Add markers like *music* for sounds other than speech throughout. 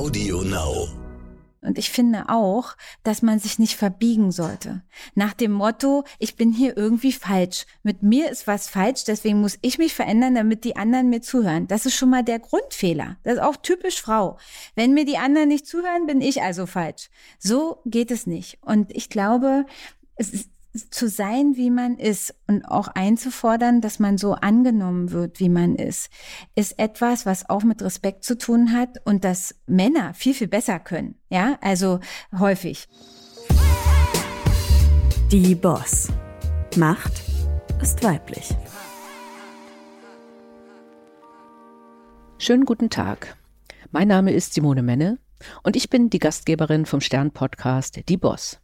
Audio Now. Und ich finde auch, dass man sich nicht verbiegen sollte. Nach dem Motto, ich bin hier irgendwie falsch. Mit mir ist was falsch, deswegen muss ich mich verändern, damit die anderen mir zuhören. Das ist schon mal der Grundfehler. Das ist auch typisch Frau. Wenn mir die anderen nicht zuhören, bin ich also falsch. So geht es nicht. Und ich glaube, es ist zu sein, wie man ist und auch einzufordern, dass man so angenommen wird, wie man ist, ist etwas, was auch mit Respekt zu tun hat und das Männer viel, viel besser können. Ja, also häufig. Die Boss. Macht ist weiblich. Schönen guten Tag. Mein Name ist Simone Menne und ich bin die Gastgeberin vom Stern-Podcast Die Boss.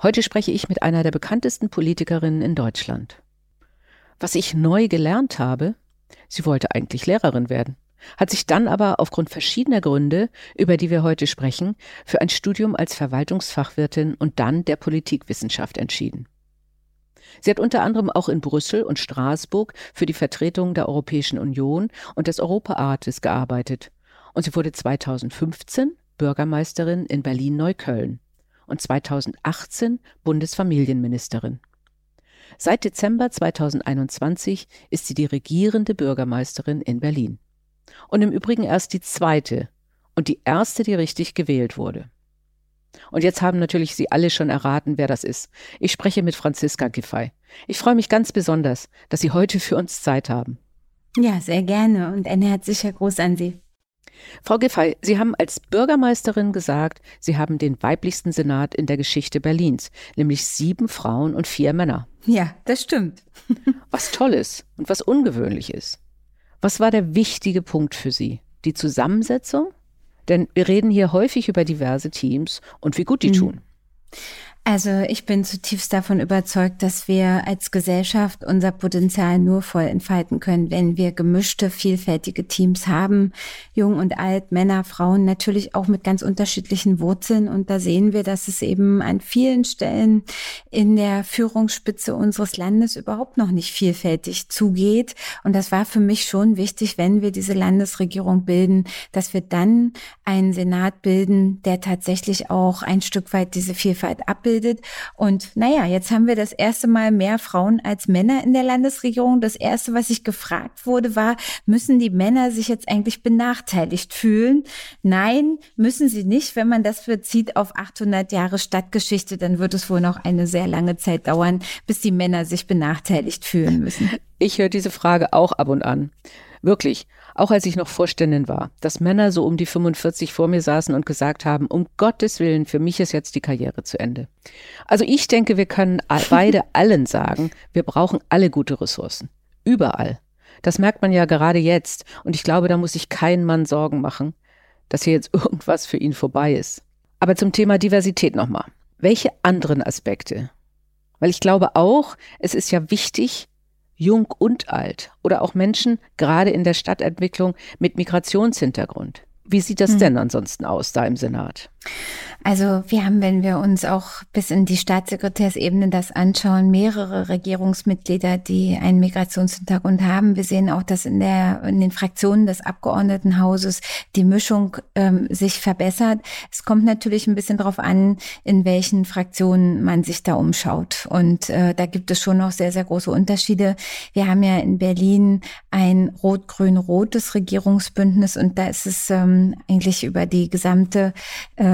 Heute spreche ich mit einer der bekanntesten Politikerinnen in Deutschland. Was ich neu gelernt habe, sie wollte eigentlich Lehrerin werden, hat sich dann aber aufgrund verschiedener Gründe, über die wir heute sprechen, für ein Studium als Verwaltungsfachwirtin und dann der Politikwissenschaft entschieden. Sie hat unter anderem auch in Brüssel und Straßburg für die Vertretung der Europäischen Union und des Europarates gearbeitet und sie wurde 2015 Bürgermeisterin in Berlin-Neukölln und 2018 Bundesfamilienministerin. Seit Dezember 2021 ist sie die regierende Bürgermeisterin in Berlin. Und im Übrigen erst die zweite und die erste, die richtig gewählt wurde. Und jetzt haben natürlich Sie alle schon erraten, wer das ist. Ich spreche mit Franziska Giffey. Ich freue mich ganz besonders, dass Sie heute für uns Zeit haben. Ja, sehr gerne und ein herzlicher Gruß an Sie. Frau Giffey, Sie haben als Bürgermeisterin gesagt, Sie haben den weiblichsten Senat in der Geschichte Berlins, nämlich sieben Frauen und vier Männer. Ja, das stimmt. *laughs* was Tolles und was Ungewöhnliches. Was war der wichtige Punkt für Sie? Die Zusammensetzung? Denn wir reden hier häufig über diverse Teams und wie gut die mhm. tun. Also ich bin zutiefst davon überzeugt, dass wir als Gesellschaft unser Potenzial nur voll entfalten können, wenn wir gemischte, vielfältige Teams haben. Jung und alt, Männer, Frauen, natürlich auch mit ganz unterschiedlichen Wurzeln. Und da sehen wir, dass es eben an vielen Stellen in der Führungsspitze unseres Landes überhaupt noch nicht vielfältig zugeht. Und das war für mich schon wichtig, wenn wir diese Landesregierung bilden, dass wir dann einen Senat bilden, der tatsächlich auch ein Stück weit diese Vielfalt abbildet ausgebildet. Und naja, jetzt haben wir das erste Mal mehr Frauen als Männer in der Landesregierung. Das erste, was ich gefragt wurde, war, müssen die Männer sich jetzt eigentlich benachteiligt fühlen? Nein, müssen sie nicht. Wenn man das bezieht auf 800 Jahre Stadtgeschichte, dann wird es wohl noch eine sehr lange Zeit dauern, bis die Männer sich benachteiligt fühlen müssen. Ich höre diese Frage auch ab und an. Wirklich auch als ich noch Vorständin war, dass Männer so um die 45 vor mir saßen und gesagt haben, um Gottes Willen, für mich ist jetzt die Karriere zu Ende. Also ich denke, wir können *laughs* beide allen sagen, wir brauchen alle gute Ressourcen. Überall. Das merkt man ja gerade jetzt. Und ich glaube, da muss sich kein Mann Sorgen machen, dass hier jetzt *laughs* irgendwas für ihn vorbei ist. Aber zum Thema Diversität nochmal. Welche anderen Aspekte? Weil ich glaube auch, es ist ja wichtig, jung und alt oder auch Menschen gerade in der Stadtentwicklung mit Migrationshintergrund. Wie sieht das hm. denn ansonsten aus da im Senat? Also wir haben, wenn wir uns auch bis in die Staatssekretärsebene das anschauen, mehrere Regierungsmitglieder, die einen Migrationshintergrund haben. Wir sehen auch, dass in, der, in den Fraktionen des Abgeordnetenhauses die Mischung ähm, sich verbessert. Es kommt natürlich ein bisschen darauf an, in welchen Fraktionen man sich da umschaut. Und äh, da gibt es schon noch sehr, sehr große Unterschiede. Wir haben ja in Berlin ein rot-grün-rotes Regierungsbündnis und da ist es ähm, eigentlich über die gesamte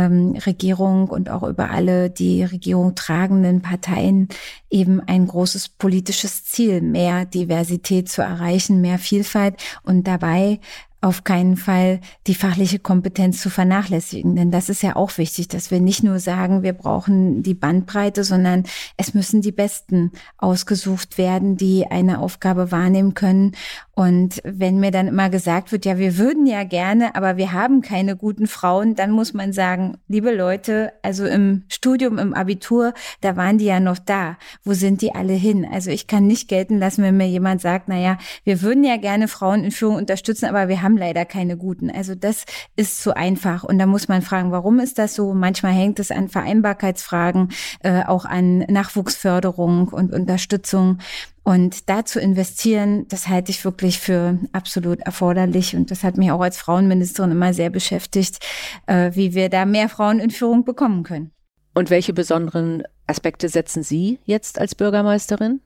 ähm, Regierung und auch über alle die Regierung tragenden Parteien eben ein großes politisches Ziel, mehr Diversität zu erreichen, mehr Vielfalt und dabei auf keinen Fall die fachliche Kompetenz zu vernachlässigen. Denn das ist ja auch wichtig, dass wir nicht nur sagen, wir brauchen die Bandbreite, sondern es müssen die Besten ausgesucht werden, die eine Aufgabe wahrnehmen können. Und wenn mir dann immer gesagt wird, ja, wir würden ja gerne, aber wir haben keine guten Frauen, dann muss man sagen, liebe Leute, also im Studium, im Abitur, da waren die ja noch da. Wo sind die alle hin? Also ich kann nicht gelten lassen, wenn mir jemand sagt, na ja, wir würden ja gerne Frauen in Führung unterstützen, aber wir haben leider keine guten. Also das ist zu einfach. Und da muss man fragen, warum ist das so? Manchmal hängt es an Vereinbarkeitsfragen, äh, auch an Nachwuchsförderung und Unterstützung. Und da zu investieren, das halte ich wirklich für absolut erforderlich. Und das hat mich auch als Frauenministerin immer sehr beschäftigt, äh, wie wir da mehr Frauen in Führung bekommen können. Und welche besonderen Aspekte setzen Sie jetzt als Bürgermeisterin?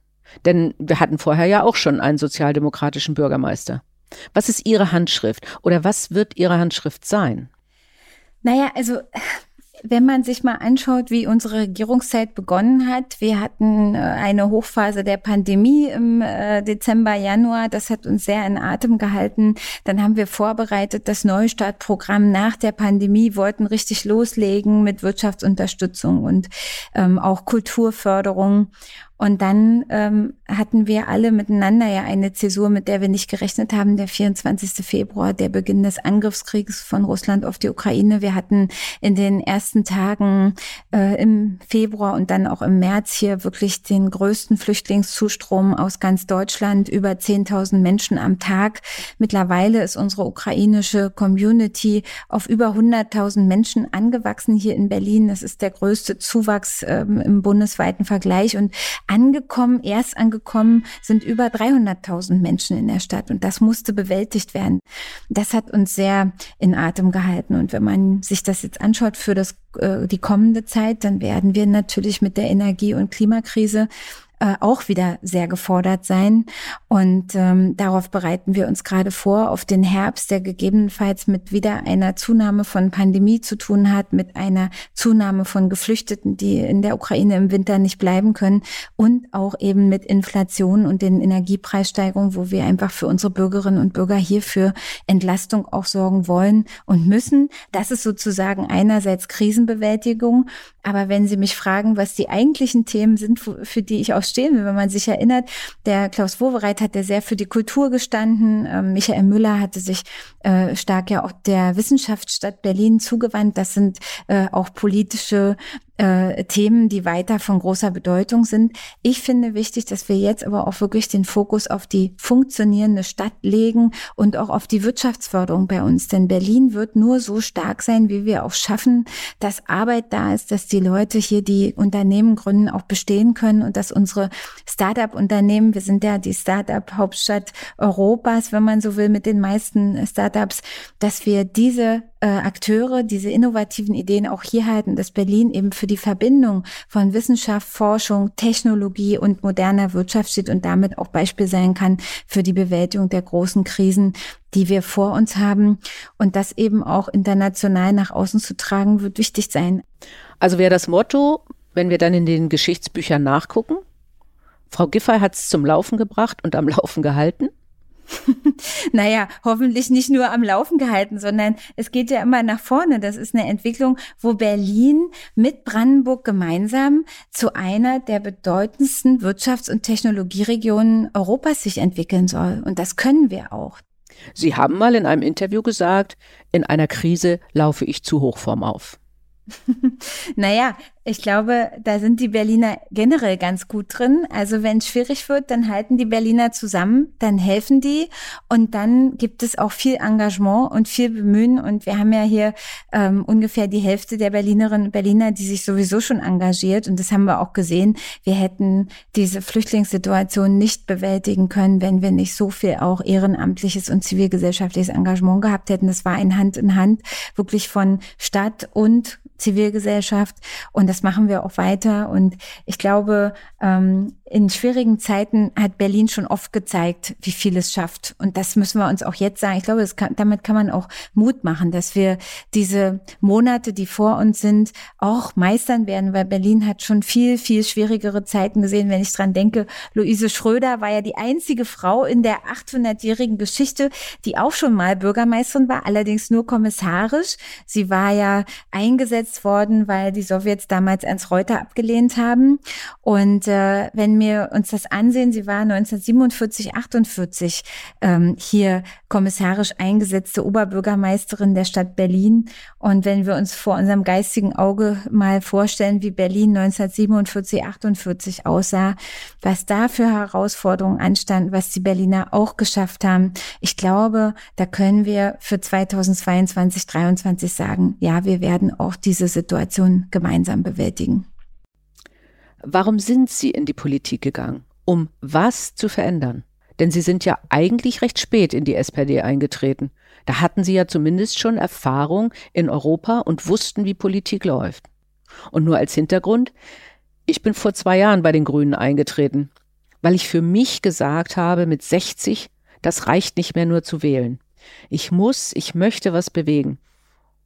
Denn wir hatten vorher ja auch schon einen sozialdemokratischen Bürgermeister. Was ist Ihre Handschrift oder was wird Ihre Handschrift sein? Naja, also wenn man sich mal anschaut, wie unsere Regierungszeit begonnen hat, wir hatten äh, eine Hochphase der Pandemie im äh, Dezember, Januar, das hat uns sehr in Atem gehalten. Dann haben wir vorbereitet das Neustartprogramm nach der Pandemie, wollten richtig loslegen mit Wirtschaftsunterstützung und ähm, auch Kulturförderung. Und dann ähm, hatten wir alle miteinander ja eine Zäsur, mit der wir nicht gerechnet haben, der 24. Februar, der Beginn des Angriffskriegs von Russland auf die Ukraine. Wir hatten in den ersten Tagen äh, im Februar und dann auch im März hier wirklich den größten Flüchtlingszustrom aus ganz Deutschland, über 10.000 Menschen am Tag. Mittlerweile ist unsere ukrainische Community auf über 100.000 Menschen angewachsen hier in Berlin. Das ist der größte Zuwachs ähm, im bundesweiten Vergleich und Angekommen, erst angekommen sind über 300.000 Menschen in der Stadt und das musste bewältigt werden. Das hat uns sehr in Atem gehalten und wenn man sich das jetzt anschaut für das, äh, die kommende Zeit, dann werden wir natürlich mit der Energie- und Klimakrise äh, auch wieder sehr gefordert sein. Und ähm, darauf bereiten wir uns gerade vor, auf den Herbst, der gegebenenfalls mit wieder einer Zunahme von Pandemie zu tun hat, mit einer Zunahme von Geflüchteten, die in der Ukraine im Winter nicht bleiben können und auch eben mit Inflation und den Energiepreissteigerungen, wo wir einfach für unsere Bürgerinnen und Bürger hier für Entlastung auch sorgen wollen und müssen. Das ist sozusagen einerseits Krisenbewältigung aber wenn Sie mich fragen, was die eigentlichen Themen sind, für die ich auch stehen wenn man sich erinnert, der Klaus Wowereit hat ja sehr für die Kultur gestanden. Ähm, Michael Müller hatte sich äh, stark ja auch der Wissenschaftsstadt Berlin zugewandt. Das sind äh, auch politische äh, Themen, die weiter von großer Bedeutung sind. Ich finde wichtig, dass wir jetzt aber auch wirklich den Fokus auf die funktionierende Stadt legen und auch auf die Wirtschaftsförderung bei uns. Denn Berlin wird nur so stark sein, wie wir auch schaffen, dass Arbeit da ist, dass die Leute hier die Unternehmen gründen, auch bestehen können und dass unsere Start-up-Unternehmen, wir sind ja die Start-up-Hauptstadt Europas, wenn man so will, mit den meisten Start-ups, dass wir diese äh, Akteure, diese innovativen Ideen auch hier halten, dass Berlin eben für die Verbindung von Wissenschaft, Forschung, Technologie und moderner Wirtschaft steht und damit auch Beispiel sein kann für die Bewältigung der großen Krisen, die wir vor uns haben. Und das eben auch international nach außen zu tragen, wird wichtig sein. Also wäre das Motto, wenn wir dann in den Geschichtsbüchern nachgucken, Frau Giffey hat es zum Laufen gebracht und am Laufen gehalten. *laughs* naja, hoffentlich nicht nur am Laufen gehalten, sondern es geht ja immer nach vorne. Das ist eine Entwicklung, wo Berlin mit Brandenburg gemeinsam zu einer der bedeutendsten Wirtschafts- und Technologieregionen Europas sich entwickeln soll. Und das können wir auch. Sie haben mal in einem Interview gesagt, in einer Krise laufe ich zu Hochform auf. *laughs* naja, ich glaube, da sind die Berliner generell ganz gut drin. Also wenn es schwierig wird, dann halten die Berliner zusammen, dann helfen die und dann gibt es auch viel Engagement und viel Bemühen. Und wir haben ja hier ähm, ungefähr die Hälfte der Berlinerinnen und Berliner, die sich sowieso schon engagiert. Und das haben wir auch gesehen. Wir hätten diese Flüchtlingssituation nicht bewältigen können, wenn wir nicht so viel auch ehrenamtliches und zivilgesellschaftliches Engagement gehabt hätten. Das war ein Hand in Hand wirklich von Stadt und Zivilgesellschaft. Und das machen wir auch weiter. Und ich glaube, ähm, in schwierigen Zeiten hat Berlin schon oft gezeigt, wie viel es schafft. Und das müssen wir uns auch jetzt sagen. Ich glaube, kann, damit kann man auch Mut machen, dass wir diese Monate, die vor uns sind, auch meistern werden, weil Berlin hat schon viel, viel schwierigere Zeiten gesehen. Wenn ich dran denke, Luise Schröder war ja die einzige Frau in der 800-jährigen Geschichte, die auch schon mal Bürgermeisterin war, allerdings nur kommissarisch. Sie war ja eingesetzt worden, weil die Sowjets damals Ernst Reuter abgelehnt haben. Und äh, wenn wir uns das ansehen, sie war 1947, 48 ähm, hier kommissarisch eingesetzte Oberbürgermeisterin der Stadt Berlin. Und wenn wir uns vor unserem geistigen Auge mal vorstellen, wie Berlin 1947, 48 aussah, was da für Herausforderungen anstanden, was die Berliner auch geschafft haben, ich glaube, da können wir für 2022, 2023 sagen, ja, wir werden auch diese Situation gemeinsam bewältigen. Warum sind Sie in die Politik gegangen? um was zu verändern. Denn Sie sind ja eigentlich recht spät in die SPD eingetreten. Da hatten Sie ja zumindest schon Erfahrung in Europa und wussten, wie Politik läuft. Und nur als Hintergrund, ich bin vor zwei Jahren bei den Grünen eingetreten, weil ich für mich gesagt habe, mit 60, das reicht nicht mehr nur zu wählen. Ich muss, ich möchte was bewegen.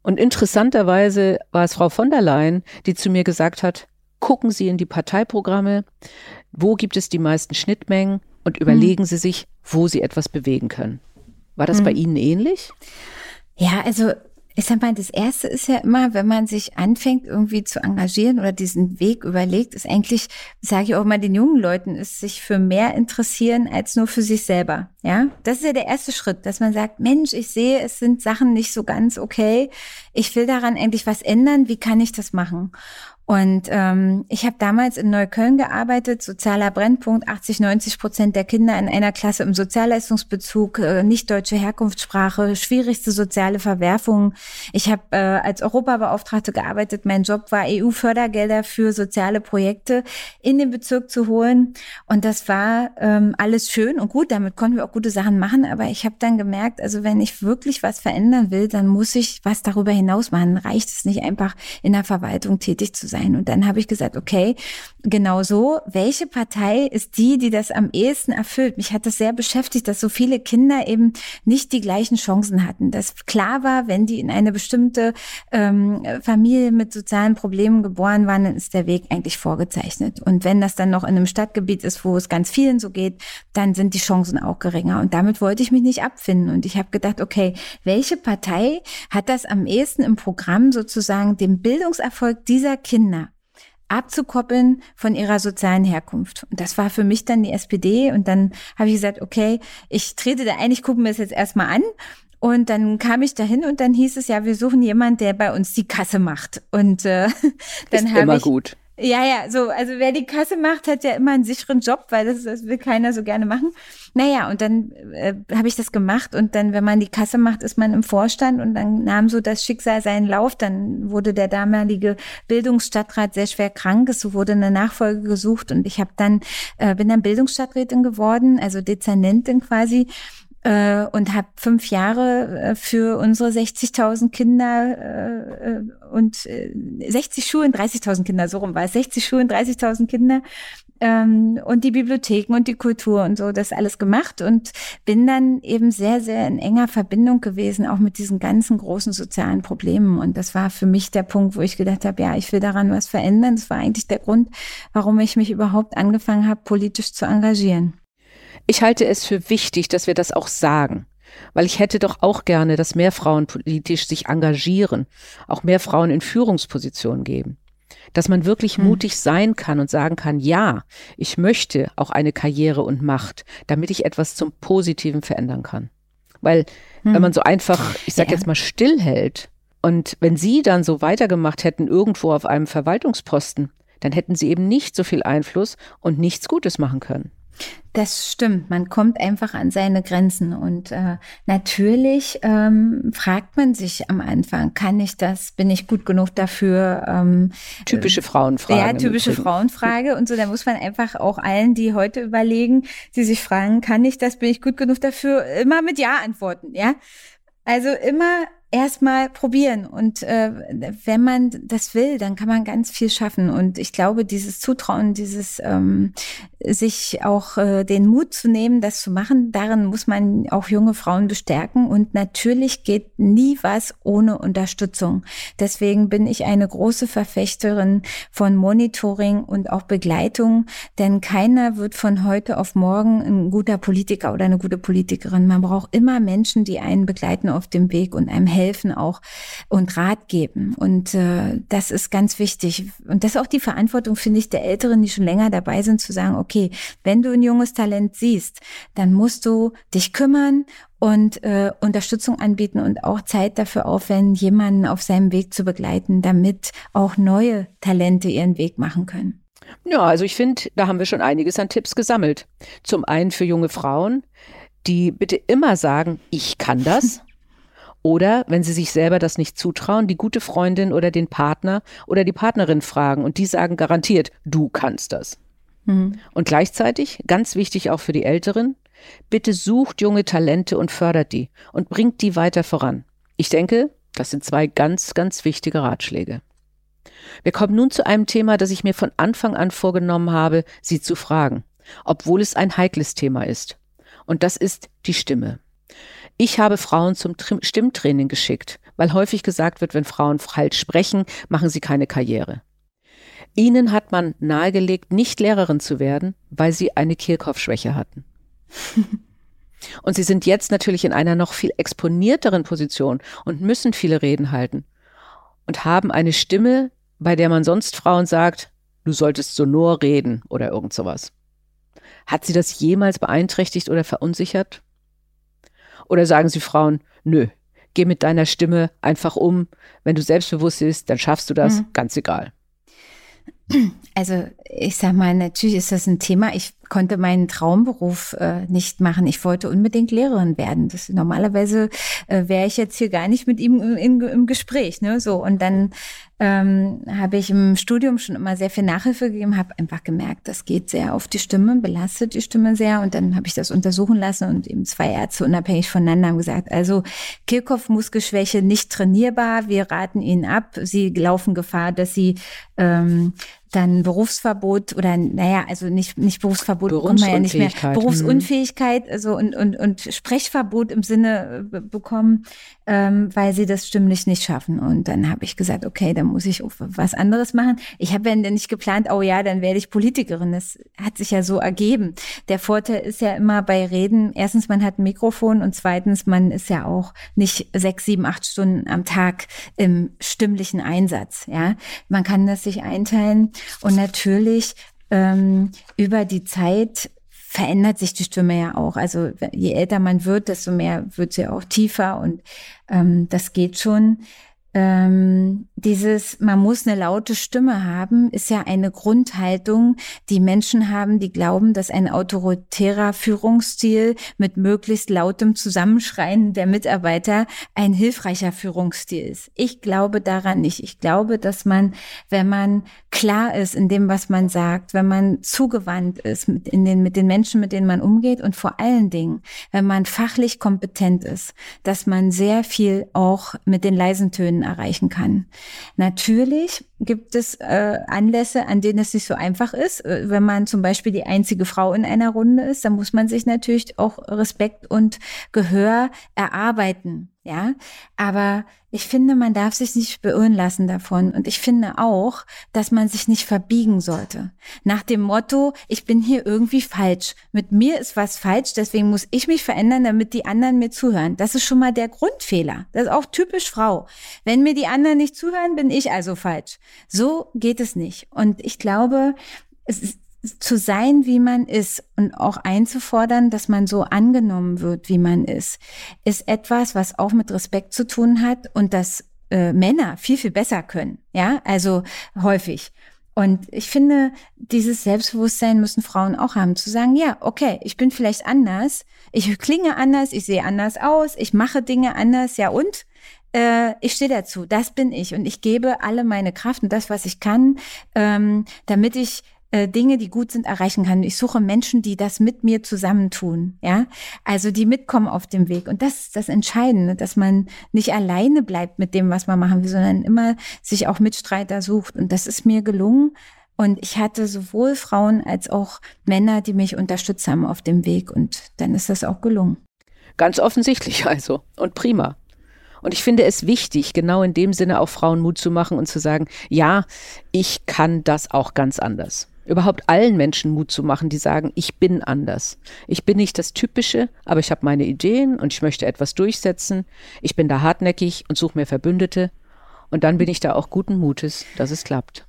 Und interessanterweise war es Frau von der Leyen, die zu mir gesagt hat, gucken Sie in die Parteiprogramme, wo gibt es die meisten Schnittmengen und überlegen hm. Sie sich, wo Sie etwas bewegen können. War das hm. bei Ihnen ähnlich? Ja, also ich sag mal, das erste ist ja immer, wenn man sich anfängt, irgendwie zu engagieren oder diesen Weg überlegt, ist eigentlich, sage ich auch mal den jungen Leuten, ist sich für mehr interessieren als nur für sich selber. Ja, das ist ja der erste Schritt, dass man sagt, Mensch, ich sehe, es sind Sachen nicht so ganz okay. Ich will daran endlich was ändern. Wie kann ich das machen? Und ähm, ich habe damals in Neukölln gearbeitet, sozialer Brennpunkt, 80, 90 Prozent der Kinder in einer Klasse im Sozialleistungsbezug, äh, nicht deutsche Herkunftssprache, schwierigste soziale Verwerfungen. Ich habe äh, als Europabeauftragte gearbeitet. Mein Job war, EU-Fördergelder für soziale Projekte in den Bezirk zu holen. Und das war ähm, alles schön und gut. Damit konnten wir auch gute Sachen machen. Aber ich habe dann gemerkt, also wenn ich wirklich was verändern will, dann muss ich was darüber hinaus machen. Reicht es nicht einfach in der Verwaltung tätig zu sein. Und dann habe ich gesagt, okay, genau so, welche Partei ist die, die das am ehesten erfüllt? Mich hat das sehr beschäftigt, dass so viele Kinder eben nicht die gleichen Chancen hatten. Dass klar war, wenn die in eine bestimmte ähm, Familie mit sozialen Problemen geboren waren, dann ist der Weg eigentlich vorgezeichnet. Und wenn das dann noch in einem Stadtgebiet ist, wo es ganz vielen so geht, dann sind die Chancen auch geringer. Und damit wollte ich mich nicht abfinden. Und ich habe gedacht, okay, welche Partei hat das am ehesten im Programm sozusagen dem Bildungserfolg dieser Kinder Kinder abzukoppeln von ihrer sozialen Herkunft. Und das war für mich dann die SPD. Und dann habe ich gesagt, okay, ich trete da ein, ich gucke mir das jetzt erstmal an. Und dann kam ich dahin und dann hieß es ja, wir suchen jemanden, der bei uns die Kasse macht. Und äh, *laughs* dann habe ich gut. Ja, ja, so, also wer die Kasse macht, hat ja immer einen sicheren Job, weil das, das will keiner so gerne machen. Naja, und dann äh, habe ich das gemacht und dann, wenn man die Kasse macht, ist man im Vorstand und dann nahm so das Schicksal seinen Lauf. Dann wurde der damalige Bildungsstadtrat sehr schwer krank, es wurde eine Nachfolge gesucht und ich habe dann, äh, bin dann Bildungsstadträtin geworden, also Dezernentin quasi äh, und habe fünf Jahre äh, für unsere 60.000 Kinder äh, äh und äh, 60 Schulen, 30.000 Kinder, so rum war es, 60 Schulen, 30.000 Kinder ähm, und die Bibliotheken und die Kultur und so, das alles gemacht und bin dann eben sehr, sehr in enger Verbindung gewesen, auch mit diesen ganzen großen sozialen Problemen. Und das war für mich der Punkt, wo ich gedacht habe, ja, ich will daran was verändern. Das war eigentlich der Grund, warum ich mich überhaupt angefangen habe, politisch zu engagieren. Ich halte es für wichtig, dass wir das auch sagen. Weil ich hätte doch auch gerne, dass mehr Frauen politisch sich engagieren, auch mehr Frauen in Führungspositionen geben. Dass man wirklich hm. mutig sein kann und sagen kann, ja, ich möchte auch eine Karriere und Macht, damit ich etwas zum Positiven verändern kann. Weil hm. wenn man so einfach, ich sag ja. jetzt mal, stillhält und wenn Sie dann so weitergemacht hätten irgendwo auf einem Verwaltungsposten, dann hätten Sie eben nicht so viel Einfluss und nichts Gutes machen können. Das stimmt. Man kommt einfach an seine Grenzen. Und äh, natürlich ähm, fragt man sich am Anfang, kann ich das, bin ich gut genug dafür? Ähm, typische Frauenfrage. Ja, typische Frauenfrage. Und so, da muss man einfach auch allen, die heute überlegen, die sich fragen, kann ich das, bin ich gut genug dafür, immer mit Ja antworten. Ja. Also immer erstmal probieren. Und äh, wenn man das will, dann kann man ganz viel schaffen. Und ich glaube, dieses Zutrauen, dieses ähm, sich auch äh, den Mut zu nehmen, das zu machen, darin muss man auch junge Frauen bestärken. Und natürlich geht nie was ohne Unterstützung. Deswegen bin ich eine große Verfechterin von Monitoring und auch Begleitung, denn keiner wird von heute auf morgen ein guter Politiker oder eine gute Politikerin. Man braucht immer Menschen, die einen begleiten auf dem Weg und einem helfen helfen auch und Rat geben. Und äh, das ist ganz wichtig. Und das ist auch die Verantwortung, finde ich, der Älteren, die schon länger dabei sind, zu sagen, okay, wenn du ein junges Talent siehst, dann musst du dich kümmern und äh, Unterstützung anbieten und auch Zeit dafür aufwenden, jemanden auf seinem Weg zu begleiten, damit auch neue Talente ihren Weg machen können. Ja, also ich finde, da haben wir schon einiges an Tipps gesammelt. Zum einen für junge Frauen, die bitte immer sagen, ich kann das. *laughs* Oder, wenn sie sich selber das nicht zutrauen, die gute Freundin oder den Partner oder die Partnerin fragen und die sagen garantiert, du kannst das. Mhm. Und gleichzeitig, ganz wichtig auch für die Älteren, bitte sucht junge Talente und fördert die und bringt die weiter voran. Ich denke, das sind zwei ganz, ganz wichtige Ratschläge. Wir kommen nun zu einem Thema, das ich mir von Anfang an vorgenommen habe, Sie zu fragen, obwohl es ein heikles Thema ist. Und das ist die Stimme. Ich habe Frauen zum Stimmtraining geschickt, weil häufig gesagt wird, wenn Frauen falsch sprechen, machen sie keine Karriere. Ihnen hat man nahegelegt, nicht Lehrerin zu werden, weil sie eine Kirchhoff-Schwäche hatten. *laughs* Und sie sind jetzt natürlich in einer noch viel exponierteren Position und müssen viele Reden halten und haben eine Stimme, bei der man sonst Frauen sagt, du solltest sonor reden oder irgend sowas. Hat sie das jemals beeinträchtigt oder verunsichert? Oder sagen sie Frauen, nö, geh mit deiner Stimme einfach um. Wenn du selbstbewusst bist, dann schaffst du das, mhm. ganz egal. Also ich sag mal, natürlich ist das ein Thema. Ich konnte meinen Traumberuf äh, nicht machen. Ich wollte unbedingt Lehrerin werden. Das, normalerweise äh, wäre ich jetzt hier gar nicht mit ihm in, in, im Gespräch. Ne? So und dann ähm, habe ich im Studium schon immer sehr viel Nachhilfe gegeben, habe einfach gemerkt, das geht sehr auf die Stimme, belastet die Stimme sehr. Und dann habe ich das untersuchen lassen und eben zwei Ärzte unabhängig voneinander haben gesagt, also Kehlkopfmuskelschwäche nicht trainierbar, wir raten Ihnen ab, Sie laufen Gefahr, dass Sie ähm, dann Berufsverbot oder naja, also nicht nicht Berufsverbot man ja nicht mehr Berufsunfähigkeit, also und und und Sprechverbot im Sinne äh, bekommen, ähm, weil sie das stimmlich nicht schaffen. Und dann habe ich gesagt, okay, dann muss ich was anderes machen. Ich habe ja nicht geplant, oh ja, dann werde ich Politikerin. Das hat sich ja so ergeben. Der Vorteil ist ja immer bei Reden, erstens, man hat ein Mikrofon und zweitens, man ist ja auch nicht sechs, sieben, acht Stunden am Tag im stimmlichen Einsatz. Ja, man kann das sich einteilen und natürlich ähm, über die Zeit verändert sich die Stimme ja auch. Also je älter man wird, desto mehr wird sie auch tiefer und ähm, das geht schon ähm, dieses, man muss eine laute Stimme haben, ist ja eine Grundhaltung, die Menschen haben, die glauben, dass ein autoritärer Führungsstil mit möglichst lautem Zusammenschreien der Mitarbeiter ein hilfreicher Führungsstil ist. Ich glaube daran nicht. Ich glaube, dass man, wenn man klar ist in dem, was man sagt, wenn man zugewandt ist mit, in den, mit den Menschen, mit denen man umgeht und vor allen Dingen, wenn man fachlich kompetent ist, dass man sehr viel auch mit den leisen Tönen erreichen kann. Natürlich gibt es äh, Anlässe, an denen es nicht so einfach ist. Äh, wenn man zum Beispiel die einzige Frau in einer Runde ist, dann muss man sich natürlich auch Respekt und Gehör erarbeiten. Ja, aber ich finde, man darf sich nicht beirren lassen davon. Und ich finde auch, dass man sich nicht verbiegen sollte. Nach dem Motto, ich bin hier irgendwie falsch. Mit mir ist was falsch, deswegen muss ich mich verändern, damit die anderen mir zuhören. Das ist schon mal der Grundfehler. Das ist auch typisch Frau. Wenn mir die anderen nicht zuhören, bin ich also falsch. So geht es nicht. Und ich glaube, es ist zu sein, wie man ist und auch einzufordern, dass man so angenommen wird, wie man ist, ist etwas, was auch mit Respekt zu tun hat und das äh, Männer viel, viel besser können. Ja, also häufig. Und ich finde, dieses Selbstbewusstsein müssen Frauen auch haben, zu sagen, ja, okay, ich bin vielleicht anders, ich klinge anders, ich sehe anders aus, ich mache Dinge anders, ja und? Äh, ich stehe dazu, das bin ich und ich gebe alle meine Kraft und das, was ich kann, ähm, damit ich äh, Dinge, die gut sind, erreichen kann. Ich suche Menschen, die das mit mir zusammentun, ja, also die mitkommen auf dem Weg. Und das ist das Entscheidende, dass man nicht alleine bleibt mit dem, was man machen will, sondern immer sich auch Mitstreiter sucht. Und das ist mir gelungen. Und ich hatte sowohl Frauen als auch Männer, die mich unterstützt haben auf dem Weg. Und dann ist das auch gelungen. Ganz offensichtlich *laughs* also. Und prima. Und ich finde es wichtig, genau in dem Sinne auch Frauen Mut zu machen und zu sagen, ja, ich kann das auch ganz anders überhaupt allen Menschen Mut zu machen, die sagen, ich bin anders. Ich bin nicht das Typische, aber ich habe meine Ideen und ich möchte etwas durchsetzen. Ich bin da hartnäckig und suche mir Verbündete. Und dann bin ich da auch guten Mutes, dass es klappt.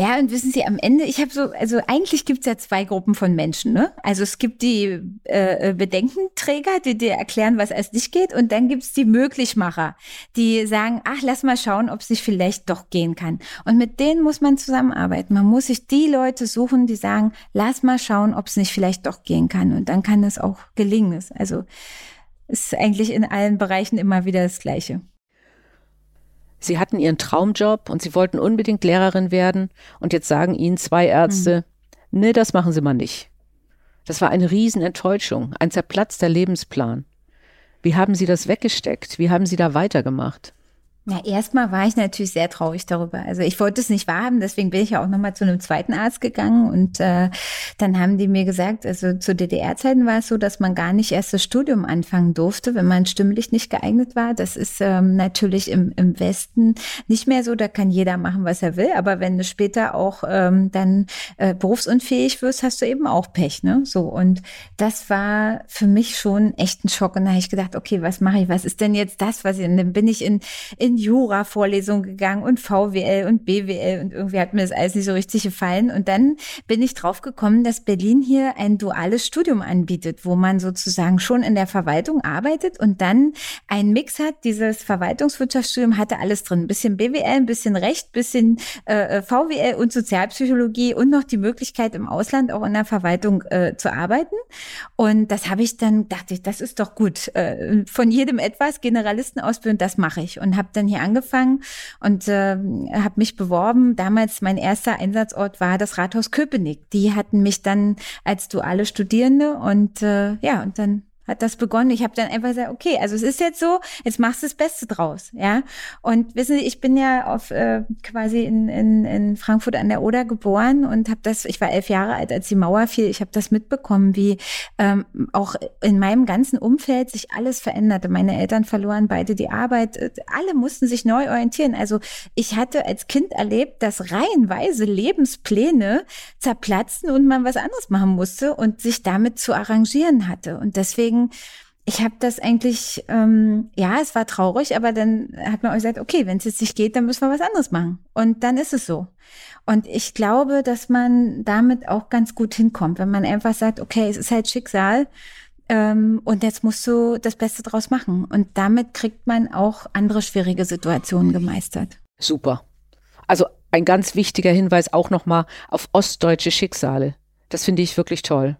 Ja, und wissen Sie, am Ende, ich habe so, also eigentlich gibt's ja zwei Gruppen von Menschen, ne? Also es gibt die äh, Bedenkenträger, die dir erklären, was als nicht geht, und dann gibt's die Möglichmacher, die sagen, ach, lass mal schauen, ob es nicht vielleicht doch gehen kann. Und mit denen muss man zusammenarbeiten. Man muss sich die Leute suchen, die sagen, lass mal schauen, ob es nicht vielleicht doch gehen kann. Und dann kann es auch gelingen. Also es ist eigentlich in allen Bereichen immer wieder das Gleiche. Sie hatten ihren Traumjob und sie wollten unbedingt Lehrerin werden und jetzt sagen ihnen zwei Ärzte, mhm. Nee, das machen Sie mal nicht. Das war eine Riesenenttäuschung, ein zerplatzter Lebensplan. Wie haben Sie das weggesteckt? Wie haben Sie da weitergemacht? Ja, erstmal war ich natürlich sehr traurig darüber. Also ich wollte es nicht wahrhaben, deswegen bin ich ja auch nochmal zu einem zweiten Arzt gegangen und äh, dann haben die mir gesagt, also zu DDR-Zeiten war es so, dass man gar nicht erst das Studium anfangen durfte, wenn man stimmlich nicht geeignet war. Das ist ähm, natürlich im, im Westen nicht mehr so, da kann jeder machen, was er will, aber wenn du später auch ähm, dann äh, berufsunfähig wirst, hast du eben auch Pech, ne? So und das war für mich schon echt ein Schock und da habe ich gedacht, okay, was mache ich, was ist denn jetzt das, was ich, und dann bin ich in, in Jura-Vorlesungen gegangen und VWL und BWL und irgendwie hat mir das alles nicht so richtig gefallen. Und dann bin ich drauf gekommen, dass Berlin hier ein duales Studium anbietet, wo man sozusagen schon in der Verwaltung arbeitet und dann einen Mix hat. Dieses Verwaltungswirtschaftsstudium hatte alles drin. Ein bisschen BWL, ein bisschen Recht, ein bisschen äh, VWL und Sozialpsychologie und noch die Möglichkeit im Ausland auch in der Verwaltung äh, zu arbeiten. Und das habe ich dann, dachte ich, das ist doch gut. Äh, von jedem etwas, Generalistenausbildung, das mache ich. Und habe dann hier angefangen und äh, habe mich beworben. Damals mein erster Einsatzort war das Rathaus Köpenick. Die hatten mich dann als duale Studierende und äh, ja, und dann hat das begonnen. Ich habe dann einfach gesagt, okay, also es ist jetzt so, jetzt machst du das Beste draus, ja. Und wissen Sie, ich bin ja auf äh, quasi in, in, in Frankfurt an der Oder geboren und habe das, ich war elf Jahre alt, als die Mauer fiel. Ich habe das mitbekommen, wie ähm, auch in meinem ganzen Umfeld sich alles veränderte. Meine Eltern verloren beide die Arbeit, alle mussten sich neu orientieren. Also ich hatte als Kind erlebt, dass reihenweise Lebenspläne zerplatzten und man was anderes machen musste und sich damit zu arrangieren hatte. Und deswegen deswegen, ich habe das eigentlich, ähm, ja, es war traurig, aber dann hat man auch gesagt, okay, wenn es jetzt nicht geht, dann müssen wir was anderes machen. Und dann ist es so. Und ich glaube, dass man damit auch ganz gut hinkommt, wenn man einfach sagt, okay, es ist halt Schicksal. Ähm, und jetzt musst du das Beste draus machen. Und damit kriegt man auch andere schwierige Situationen gemeistert. Super. Also ein ganz wichtiger Hinweis auch nochmal auf ostdeutsche Schicksale. Das finde ich wirklich toll.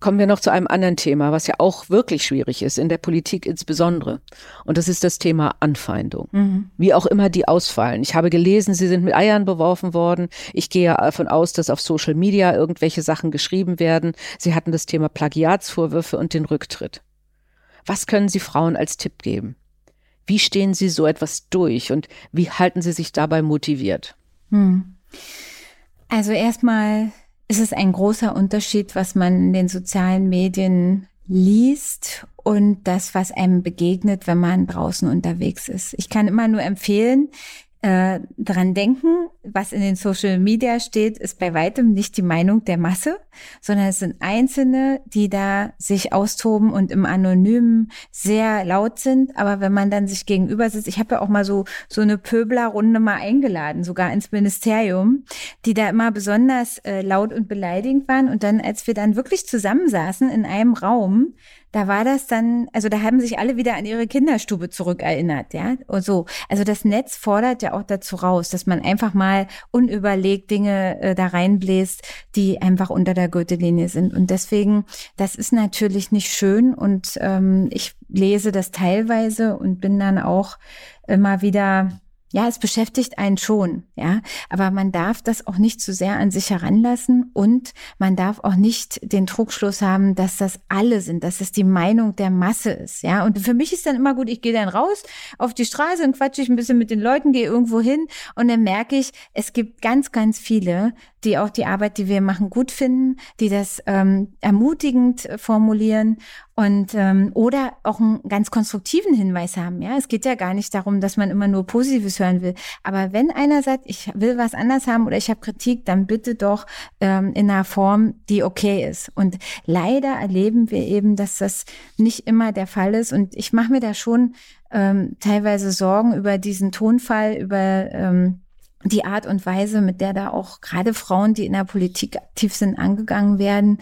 Kommen wir noch zu einem anderen Thema, was ja auch wirklich schwierig ist, in der Politik insbesondere. Und das ist das Thema Anfeindung. Mhm. Wie auch immer die ausfallen. Ich habe gelesen, sie sind mit Eiern beworfen worden. Ich gehe davon aus, dass auf Social Media irgendwelche Sachen geschrieben werden. Sie hatten das Thema Plagiatsvorwürfe und den Rücktritt. Was können Sie Frauen als Tipp geben? Wie stehen Sie so etwas durch und wie halten Sie sich dabei motiviert? Hm. Also erstmal ist es ein großer Unterschied, was man in den sozialen Medien liest und das, was einem begegnet, wenn man draußen unterwegs ist. Ich kann immer nur empfehlen, äh, dran denken, was in den Social Media steht, ist bei weitem nicht die Meinung der Masse, sondern es sind Einzelne, die da sich austoben und im Anonymen sehr laut sind. Aber wenn man dann sich gegenüber sitzt, ich habe ja auch mal so, so eine Pöbler-Runde mal eingeladen, sogar ins Ministerium, die da immer besonders äh, laut und beleidigend waren. Und dann, als wir dann wirklich zusammensaßen in einem Raum, da war das dann, also da haben sich alle wieder an ihre Kinderstube zurückerinnert, ja. Und so. Also das Netz fordert ja auch dazu raus, dass man einfach mal unüberlegt Dinge äh, da reinbläst, die einfach unter der Gürtellinie sind. Und deswegen, das ist natürlich nicht schön und ähm, ich lese das teilweise und bin dann auch immer wieder ja, es beschäftigt einen schon, ja, aber man darf das auch nicht zu sehr an sich heranlassen und man darf auch nicht den Trugschluss haben, dass das alle sind, dass es die Meinung der Masse ist, ja. Und für mich ist dann immer gut, ich gehe dann raus auf die Straße und quatsche ich ein bisschen mit den Leuten, gehe irgendwo hin und dann merke ich, es gibt ganz, ganz viele, die auch die Arbeit, die wir machen, gut finden, die das ähm, ermutigend formulieren und ähm, oder auch einen ganz konstruktiven Hinweis haben. Ja, es geht ja gar nicht darum, dass man immer nur Positives hören will. Aber wenn einer sagt, ich will was anders haben oder ich habe Kritik, dann bitte doch ähm, in einer Form, die okay ist. Und leider erleben wir eben, dass das nicht immer der Fall ist. Und ich mache mir da schon ähm, teilweise Sorgen über diesen Tonfall, über ähm, die Art und Weise, mit der da auch gerade Frauen, die in der Politik aktiv sind, angegangen werden.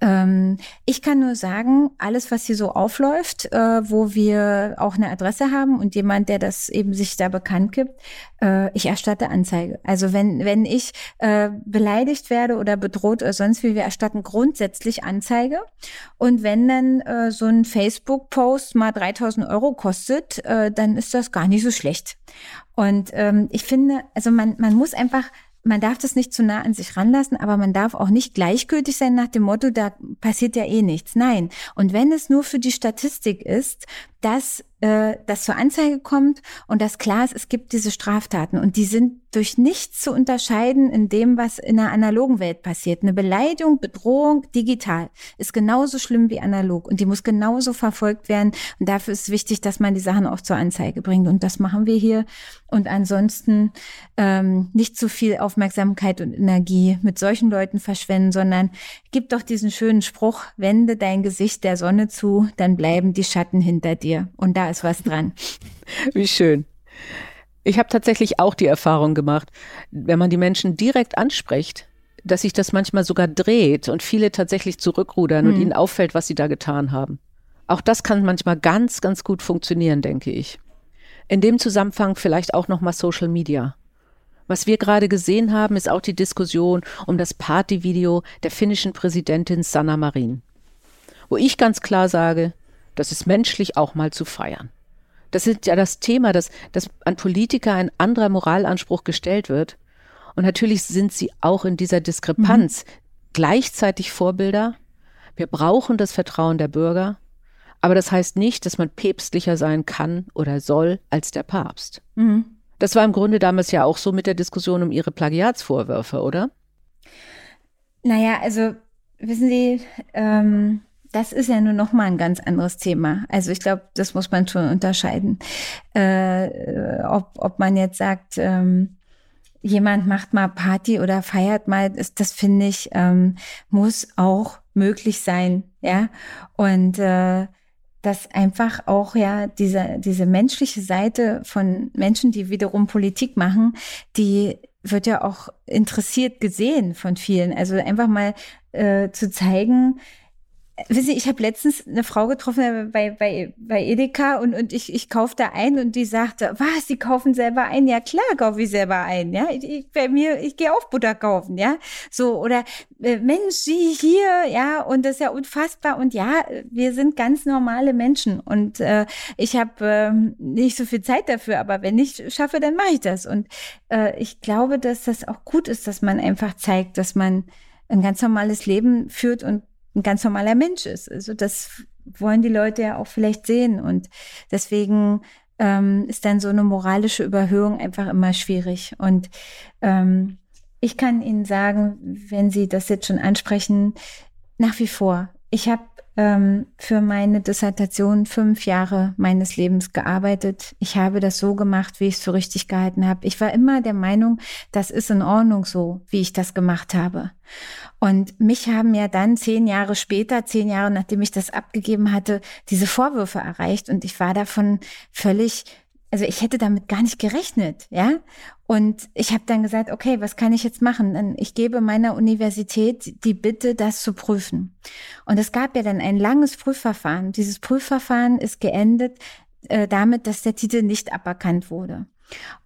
Ähm, ich kann nur sagen, alles, was hier so aufläuft, äh, wo wir auch eine Adresse haben und jemand, der das eben sich da bekannt gibt, äh, ich erstatte Anzeige. Also wenn, wenn ich äh, beleidigt werde oder bedroht oder sonst wie, wir erstatten grundsätzlich Anzeige. Und wenn dann äh, so ein Facebook-Post mal 3000 Euro kostet, äh, dann ist das gar nicht so schlecht. Und ähm, ich finde, also man, man muss einfach man darf das nicht zu nah an sich ranlassen, aber man darf auch nicht gleichgültig sein nach dem Motto, da passiert ja eh nichts. Nein. Und wenn es nur für die Statistik ist, dass äh, das zur Anzeige kommt und dass klar ist, es gibt diese Straftaten und die sind durch nichts zu unterscheiden in dem, was in der analogen Welt passiert. Eine Beleidigung, Bedrohung digital ist genauso schlimm wie analog und die muss genauso verfolgt werden. Und dafür ist wichtig, dass man die Sachen auch zur Anzeige bringt. Und das machen wir hier. Und ansonsten ähm, nicht zu viel Aufmerksamkeit und Energie mit solchen Leuten verschwenden, sondern gib doch diesen schönen Spruch, wende dein Gesicht der Sonne zu, dann bleiben die Schatten hinter dir. Und da ist was dran. *laughs* Wie schön. Ich habe tatsächlich auch die Erfahrung gemacht, wenn man die Menschen direkt anspricht, dass sich das manchmal sogar dreht und viele tatsächlich zurückrudern hm. und ihnen auffällt, was sie da getan haben. Auch das kann manchmal ganz, ganz gut funktionieren, denke ich. In dem Zusammenhang vielleicht auch nochmal Social Media. Was wir gerade gesehen haben, ist auch die Diskussion um das Partyvideo der finnischen Präsidentin Sanna Marin. Wo ich ganz klar sage, das ist menschlich auch mal zu feiern. Das ist ja das Thema, dass, dass an Politiker ein anderer Moralanspruch gestellt wird. Und natürlich sind sie auch in dieser Diskrepanz mhm. gleichzeitig Vorbilder. Wir brauchen das Vertrauen der Bürger. Aber das heißt nicht, dass man päpstlicher sein kann oder soll als der Papst. Mhm. Das war im Grunde damals ja auch so mit der Diskussion um ihre Plagiatsvorwürfe, oder? Naja, also wissen Sie, ähm, das ist ja nur noch mal ein ganz anderes Thema. Also ich glaube, das muss man schon unterscheiden. Äh, ob, ob man jetzt sagt, ähm, jemand macht mal Party oder feiert mal, das, das finde ich, ähm, muss auch möglich sein. Ja. Und äh, dass einfach auch ja diese, diese menschliche Seite von Menschen, die wiederum Politik machen, die wird ja auch interessiert gesehen von vielen. Also einfach mal äh, zu zeigen, Wissen Sie, ich habe letztens eine Frau getroffen bei, bei, bei Edeka und, und ich, ich kauf da ein und die sagte, was, Sie kaufen selber ein? Ja, klar kaufe ich selber ein, ja. Ich, ich, bei mir, ich gehe auch Butter kaufen, ja. So, oder äh, Mensch, Sie hier, ja, und das ist ja unfassbar. Und ja, wir sind ganz normale Menschen und äh, ich habe äh, nicht so viel Zeit dafür, aber wenn ich schaffe, dann mache ich das. Und äh, ich glaube, dass das auch gut ist, dass man einfach zeigt, dass man ein ganz normales Leben führt und ein ganz normaler Mensch ist. Also das wollen die Leute ja auch vielleicht sehen. Und deswegen ähm, ist dann so eine moralische Überhöhung einfach immer schwierig. Und ähm, ich kann Ihnen sagen, wenn Sie das jetzt schon ansprechen, nach wie vor. Ich habe ähm, für meine Dissertation fünf Jahre meines Lebens gearbeitet. Ich habe das so gemacht, wie ich es für richtig gehalten habe. Ich war immer der Meinung, das ist in Ordnung so, wie ich das gemacht habe. Und mich haben ja dann zehn Jahre später, zehn Jahre nachdem ich das abgegeben hatte, diese Vorwürfe erreicht. Und ich war davon völlig also ich hätte damit gar nicht gerechnet, ja. Und ich habe dann gesagt, okay, was kann ich jetzt machen? Ich gebe meiner Universität die Bitte, das zu prüfen. Und es gab ja dann ein langes Prüfverfahren. Dieses Prüfverfahren ist geendet äh, damit, dass der Titel nicht aberkannt wurde.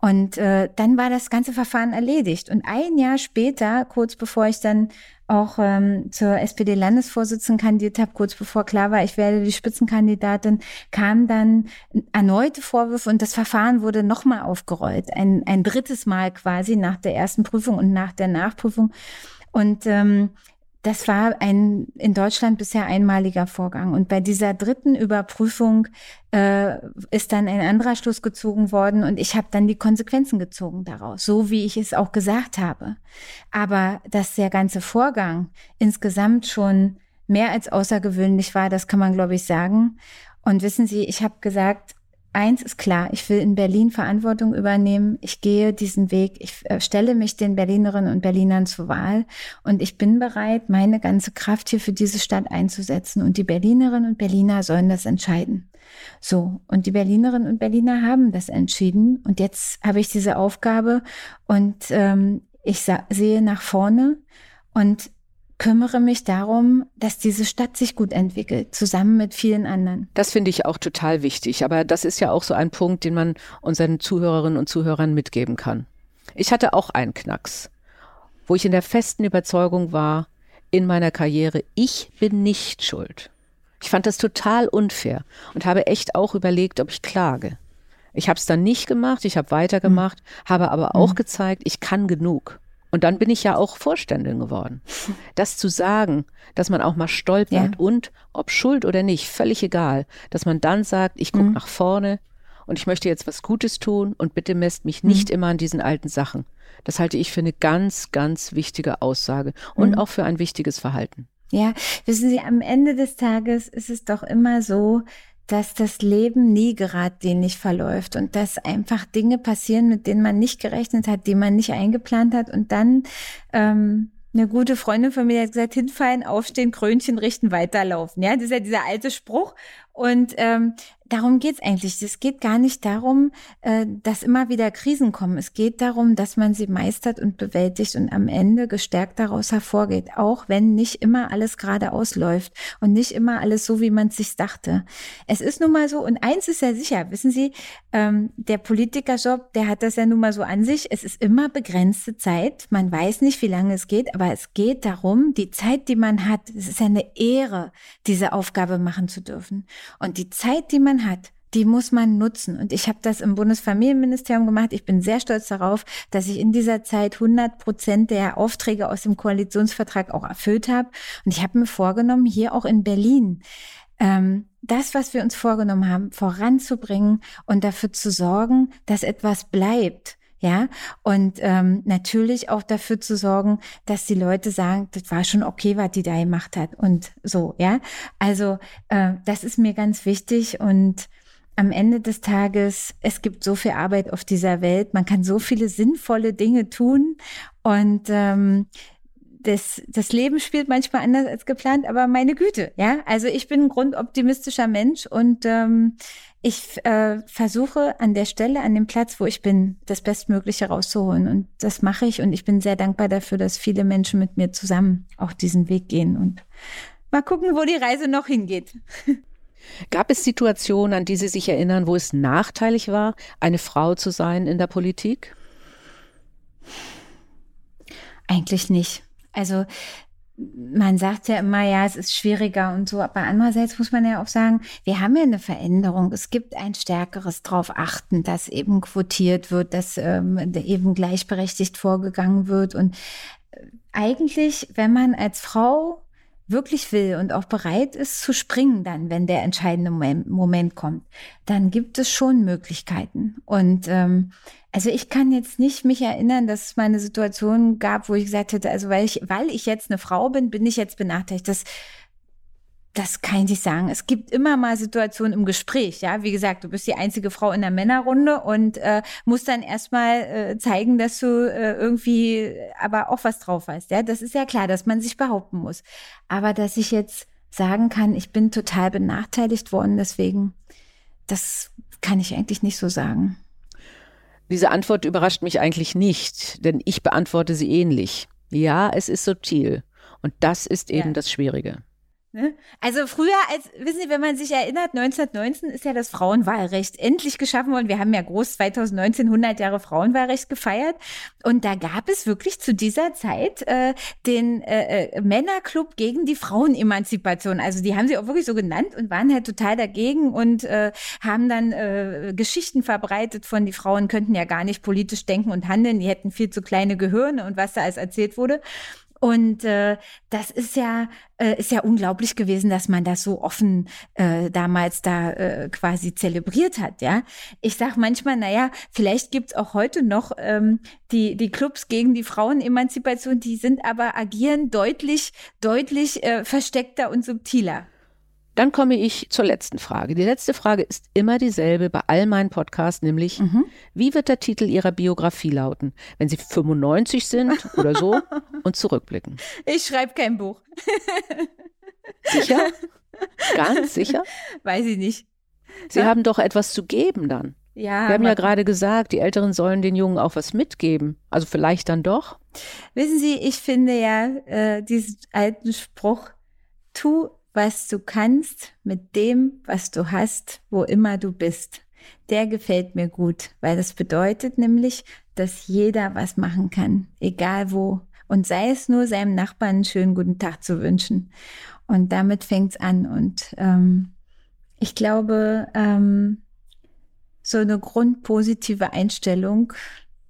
Und äh, dann war das ganze Verfahren erledigt. Und ein Jahr später, kurz bevor ich dann auch ähm, zur SPD-Landesvorsitzenden kandidiert habe, kurz bevor klar war, ich werde die Spitzenkandidatin, kam dann erneute Vorwürfe und das Verfahren wurde nochmal aufgerollt. Ein, ein drittes Mal quasi nach der ersten Prüfung und nach der Nachprüfung. Und ähm, das war ein in Deutschland bisher einmaliger Vorgang. Und bei dieser dritten Überprüfung äh, ist dann ein anderer Schluss gezogen worden und ich habe dann die Konsequenzen gezogen daraus, so wie ich es auch gesagt habe. Aber dass der ganze Vorgang insgesamt schon mehr als außergewöhnlich war, das kann man, glaube ich, sagen. Und wissen Sie, ich habe gesagt, eins ist klar, ich will in Berlin Verantwortung übernehmen. Ich gehe diesen Weg. Ich äh, stelle mich den Berlinerinnen und Berlinern zur Wahl. Und ich bin bereit, meine ganze Kraft hier für diese Stadt einzusetzen. Und die Berlinerinnen und Berliner sollen das entscheiden. So. Und die Berlinerinnen und Berliner haben das entschieden. Und jetzt habe ich diese Aufgabe und ähm, ich sehe nach vorne und kümmere mich darum, dass diese Stadt sich gut entwickelt, zusammen mit vielen anderen. Das finde ich auch total wichtig. Aber das ist ja auch so ein Punkt, den man unseren Zuhörerinnen und Zuhörern mitgeben kann. Ich hatte auch einen Knacks, wo ich in der festen Überzeugung war, in meiner Karriere, ich bin nicht schuld. Ich fand das total unfair und habe echt auch überlegt, ob ich klage. Ich habe es dann nicht gemacht, ich habe weitergemacht, mhm. habe aber auch mhm. gezeigt, ich kann genug. Und dann bin ich ja auch Vorständin geworden. *laughs* Das zu sagen, dass man auch mal stolpert ja. und ob Schuld oder nicht, völlig egal, dass man dann sagt, ich gucke mhm. nach vorne und ich möchte jetzt was Gutes tun und bitte messt mich nicht mhm. immer an diesen alten Sachen. Das halte ich für eine ganz, ganz wichtige Aussage und mhm. auch für ein wichtiges Verhalten. Ja, wissen Sie, am Ende des Tages ist es doch immer so, dass das Leben nie geradlinig verläuft und dass einfach Dinge passieren, mit denen man nicht gerechnet hat, die man nicht eingeplant hat und dann ähm, eine gute Freundin von mir hat gesagt, hinfallen, aufstehen, Krönchen richten, weiterlaufen. Ja, das ist ja dieser alte Spruch. Und ähm, darum geht's eigentlich. Es geht gar nicht darum, äh, dass immer wieder Krisen kommen. Es geht darum, dass man sie meistert und bewältigt und am Ende gestärkt daraus hervorgeht, auch wenn nicht immer alles gerade ausläuft und nicht immer alles so, wie man es sich dachte. Es ist nun mal so, und eins ist ja sicher, wissen Sie, ähm, der Politikerjob, der hat das ja nun mal so an sich. Es ist immer begrenzte Zeit. Man weiß nicht, wie lange es geht, aber es geht darum, die Zeit, die man hat, es ist ja eine Ehre, diese Aufgabe machen zu dürfen. Und die Zeit, die man hat, die muss man nutzen. Und ich habe das im Bundesfamilienministerium gemacht. Ich bin sehr stolz darauf, dass ich in dieser Zeit 100 Prozent der Aufträge aus dem Koalitionsvertrag auch erfüllt habe. Und ich habe mir vorgenommen, hier auch in Berlin, ähm, das, was wir uns vorgenommen haben, voranzubringen und dafür zu sorgen, dass etwas bleibt. Ja, und ähm, natürlich auch dafür zu sorgen, dass die Leute sagen, das war schon okay, was die da gemacht hat und so, ja. Also äh, das ist mir ganz wichtig und am Ende des Tages, es gibt so viel Arbeit auf dieser Welt, man kann so viele sinnvolle Dinge tun und ähm, das, das Leben spielt manchmal anders als geplant, aber meine Güte, ja. Also ich bin ein grundoptimistischer Mensch und ähm, ich äh, versuche an der Stelle, an dem Platz, wo ich bin, das Bestmögliche rauszuholen. Und das mache ich. Und ich bin sehr dankbar dafür, dass viele Menschen mit mir zusammen auch diesen Weg gehen. Und mal gucken, wo die Reise noch hingeht. Gab es Situationen, an die Sie sich erinnern, wo es nachteilig war, eine Frau zu sein in der Politik? Eigentlich nicht. Also man sagt ja immer, ja, es ist schwieriger und so, aber andererseits muss man ja auch sagen, wir haben ja eine Veränderung. Es gibt ein stärkeres darauf achten, dass eben quotiert wird, dass ähm, eben gleichberechtigt vorgegangen wird. Und äh, eigentlich, wenn man als Frau wirklich will und auch bereit ist zu springen dann, wenn der entscheidende Moment, Moment kommt, dann gibt es schon Möglichkeiten. Und ähm, also ich kann jetzt nicht mich erinnern, dass es mal eine Situation gab, wo ich gesagt hätte, also weil ich, weil ich jetzt eine Frau bin, bin ich jetzt benachteiligt. Das das kann ich nicht sagen. Es gibt immer mal Situationen im Gespräch, ja. Wie gesagt, du bist die einzige Frau in der Männerrunde und äh, musst dann erstmal äh, zeigen, dass du äh, irgendwie aber auch was drauf hast. Ja, das ist ja klar, dass man sich behaupten muss. Aber dass ich jetzt sagen kann, ich bin total benachteiligt worden, deswegen, das kann ich eigentlich nicht so sagen. Diese Antwort überrascht mich eigentlich nicht, denn ich beantworte sie ähnlich. Ja, es ist subtil. Und das ist eben ja. das Schwierige. Ne? Also früher, als, wissen Sie, wenn man sich erinnert, 1919 ist ja das Frauenwahlrecht endlich geschaffen worden. Wir haben ja groß 2019 100 Jahre Frauenwahlrecht gefeiert. Und da gab es wirklich zu dieser Zeit äh, den äh, äh, Männerclub gegen die Frauenemanzipation. Also die haben sie auch wirklich so genannt und waren halt total dagegen und äh, haben dann äh, Geschichten verbreitet von, die Frauen könnten ja gar nicht politisch denken und handeln, die hätten viel zu kleine Gehirne und was da alles erzählt wurde. Und äh, das ist ja, äh, ist ja unglaublich gewesen, dass man das so offen äh, damals da äh, quasi zelebriert hat, ja. Ich sag manchmal, naja, vielleicht gibt's auch heute noch ähm, die, die Clubs gegen die Frauenemanzipation, die sind aber agieren deutlich, deutlich äh, versteckter und subtiler. Dann komme ich zur letzten Frage. Die letzte Frage ist immer dieselbe bei all meinen Podcasts, nämlich, mhm. wie wird der Titel Ihrer Biografie lauten, wenn Sie 95 sind *laughs* oder so und zurückblicken? Ich schreibe kein Buch. sicher? *laughs* Ganz sicher? Weiß ich nicht. Sie ja? haben doch etwas zu geben dann. Ja, Wir haben ja gerade gesagt, die Älteren sollen den Jungen auch was mitgeben. Also vielleicht dann doch. Wissen Sie, ich finde ja äh, diesen alten Spruch, tu was du kannst mit dem, was du hast, wo immer du bist. Der gefällt mir gut, weil das bedeutet nämlich, dass jeder was machen kann, egal wo. Und sei es nur seinem Nachbarn einen schönen guten Tag zu wünschen. Und damit fängt's an. Und ähm, ich glaube, ähm, so eine grundpositive Einstellung,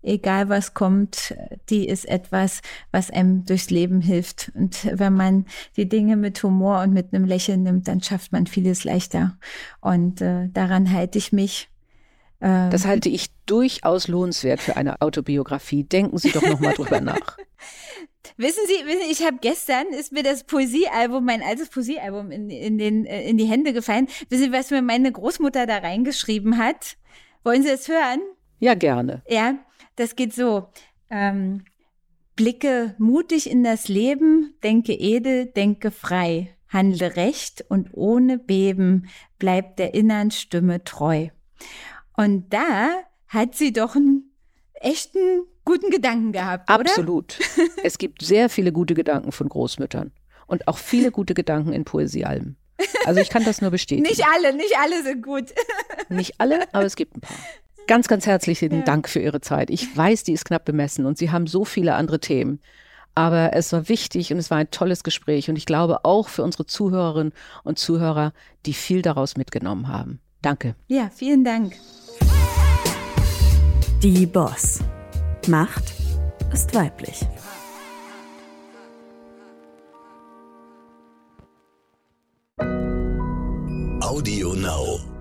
egal was kommt, die ist etwas, was einem durchs Leben hilft. Und wenn man die Dinge mit Humor und mit einem Lächeln nimmt, dann schafft man vieles leichter. Und äh, daran halte ich mich. Ähm, das halte ich durchaus lohnenswert für eine Autobiografie. Denken Sie doch noch mal drüber nach. *laughs* Wissen Sie, wissen Sie ich habe gestern, ist mir das Poesiealbum, mein altes Poesiealbum in, in, den, äh, in die Hände gefallen. Wissen Sie, was mir meine Großmutter da reingeschrieben hat? Wollen Sie es hören? Ja, gerne. Ja, das geht so. Ähm, blicke mutig in das Leben, denke edel, denke frei, handle recht und ohne Beben, bleib der inneren Stimme treu. Und da hat sie doch einen echten guten Gedanken gehabt, oder? Absolut. *laughs* es gibt sehr viele gute Gedanken von Großmüttern und auch viele gute Gedanken in Poesiealben. Also ich kann das nur bestätigen. Nicht alle, nicht alle sind gut. Nicht alle, aber es gibt ein paar. Ganz, ganz herzlichen. Dank für Ihre Zeit. Ich weiß, die ist knapp bemessen und Sie haben so viele andere Themen. Aber es war wichtig und es war ein tolles Gespräch und ich glaube auch für unsere Zuhörerinnen und Zuhörer, die viel daraus mitgenommen haben. Danke. Ja, vielen Dank. Die Boss. Macht ist weiblich. Audio Now.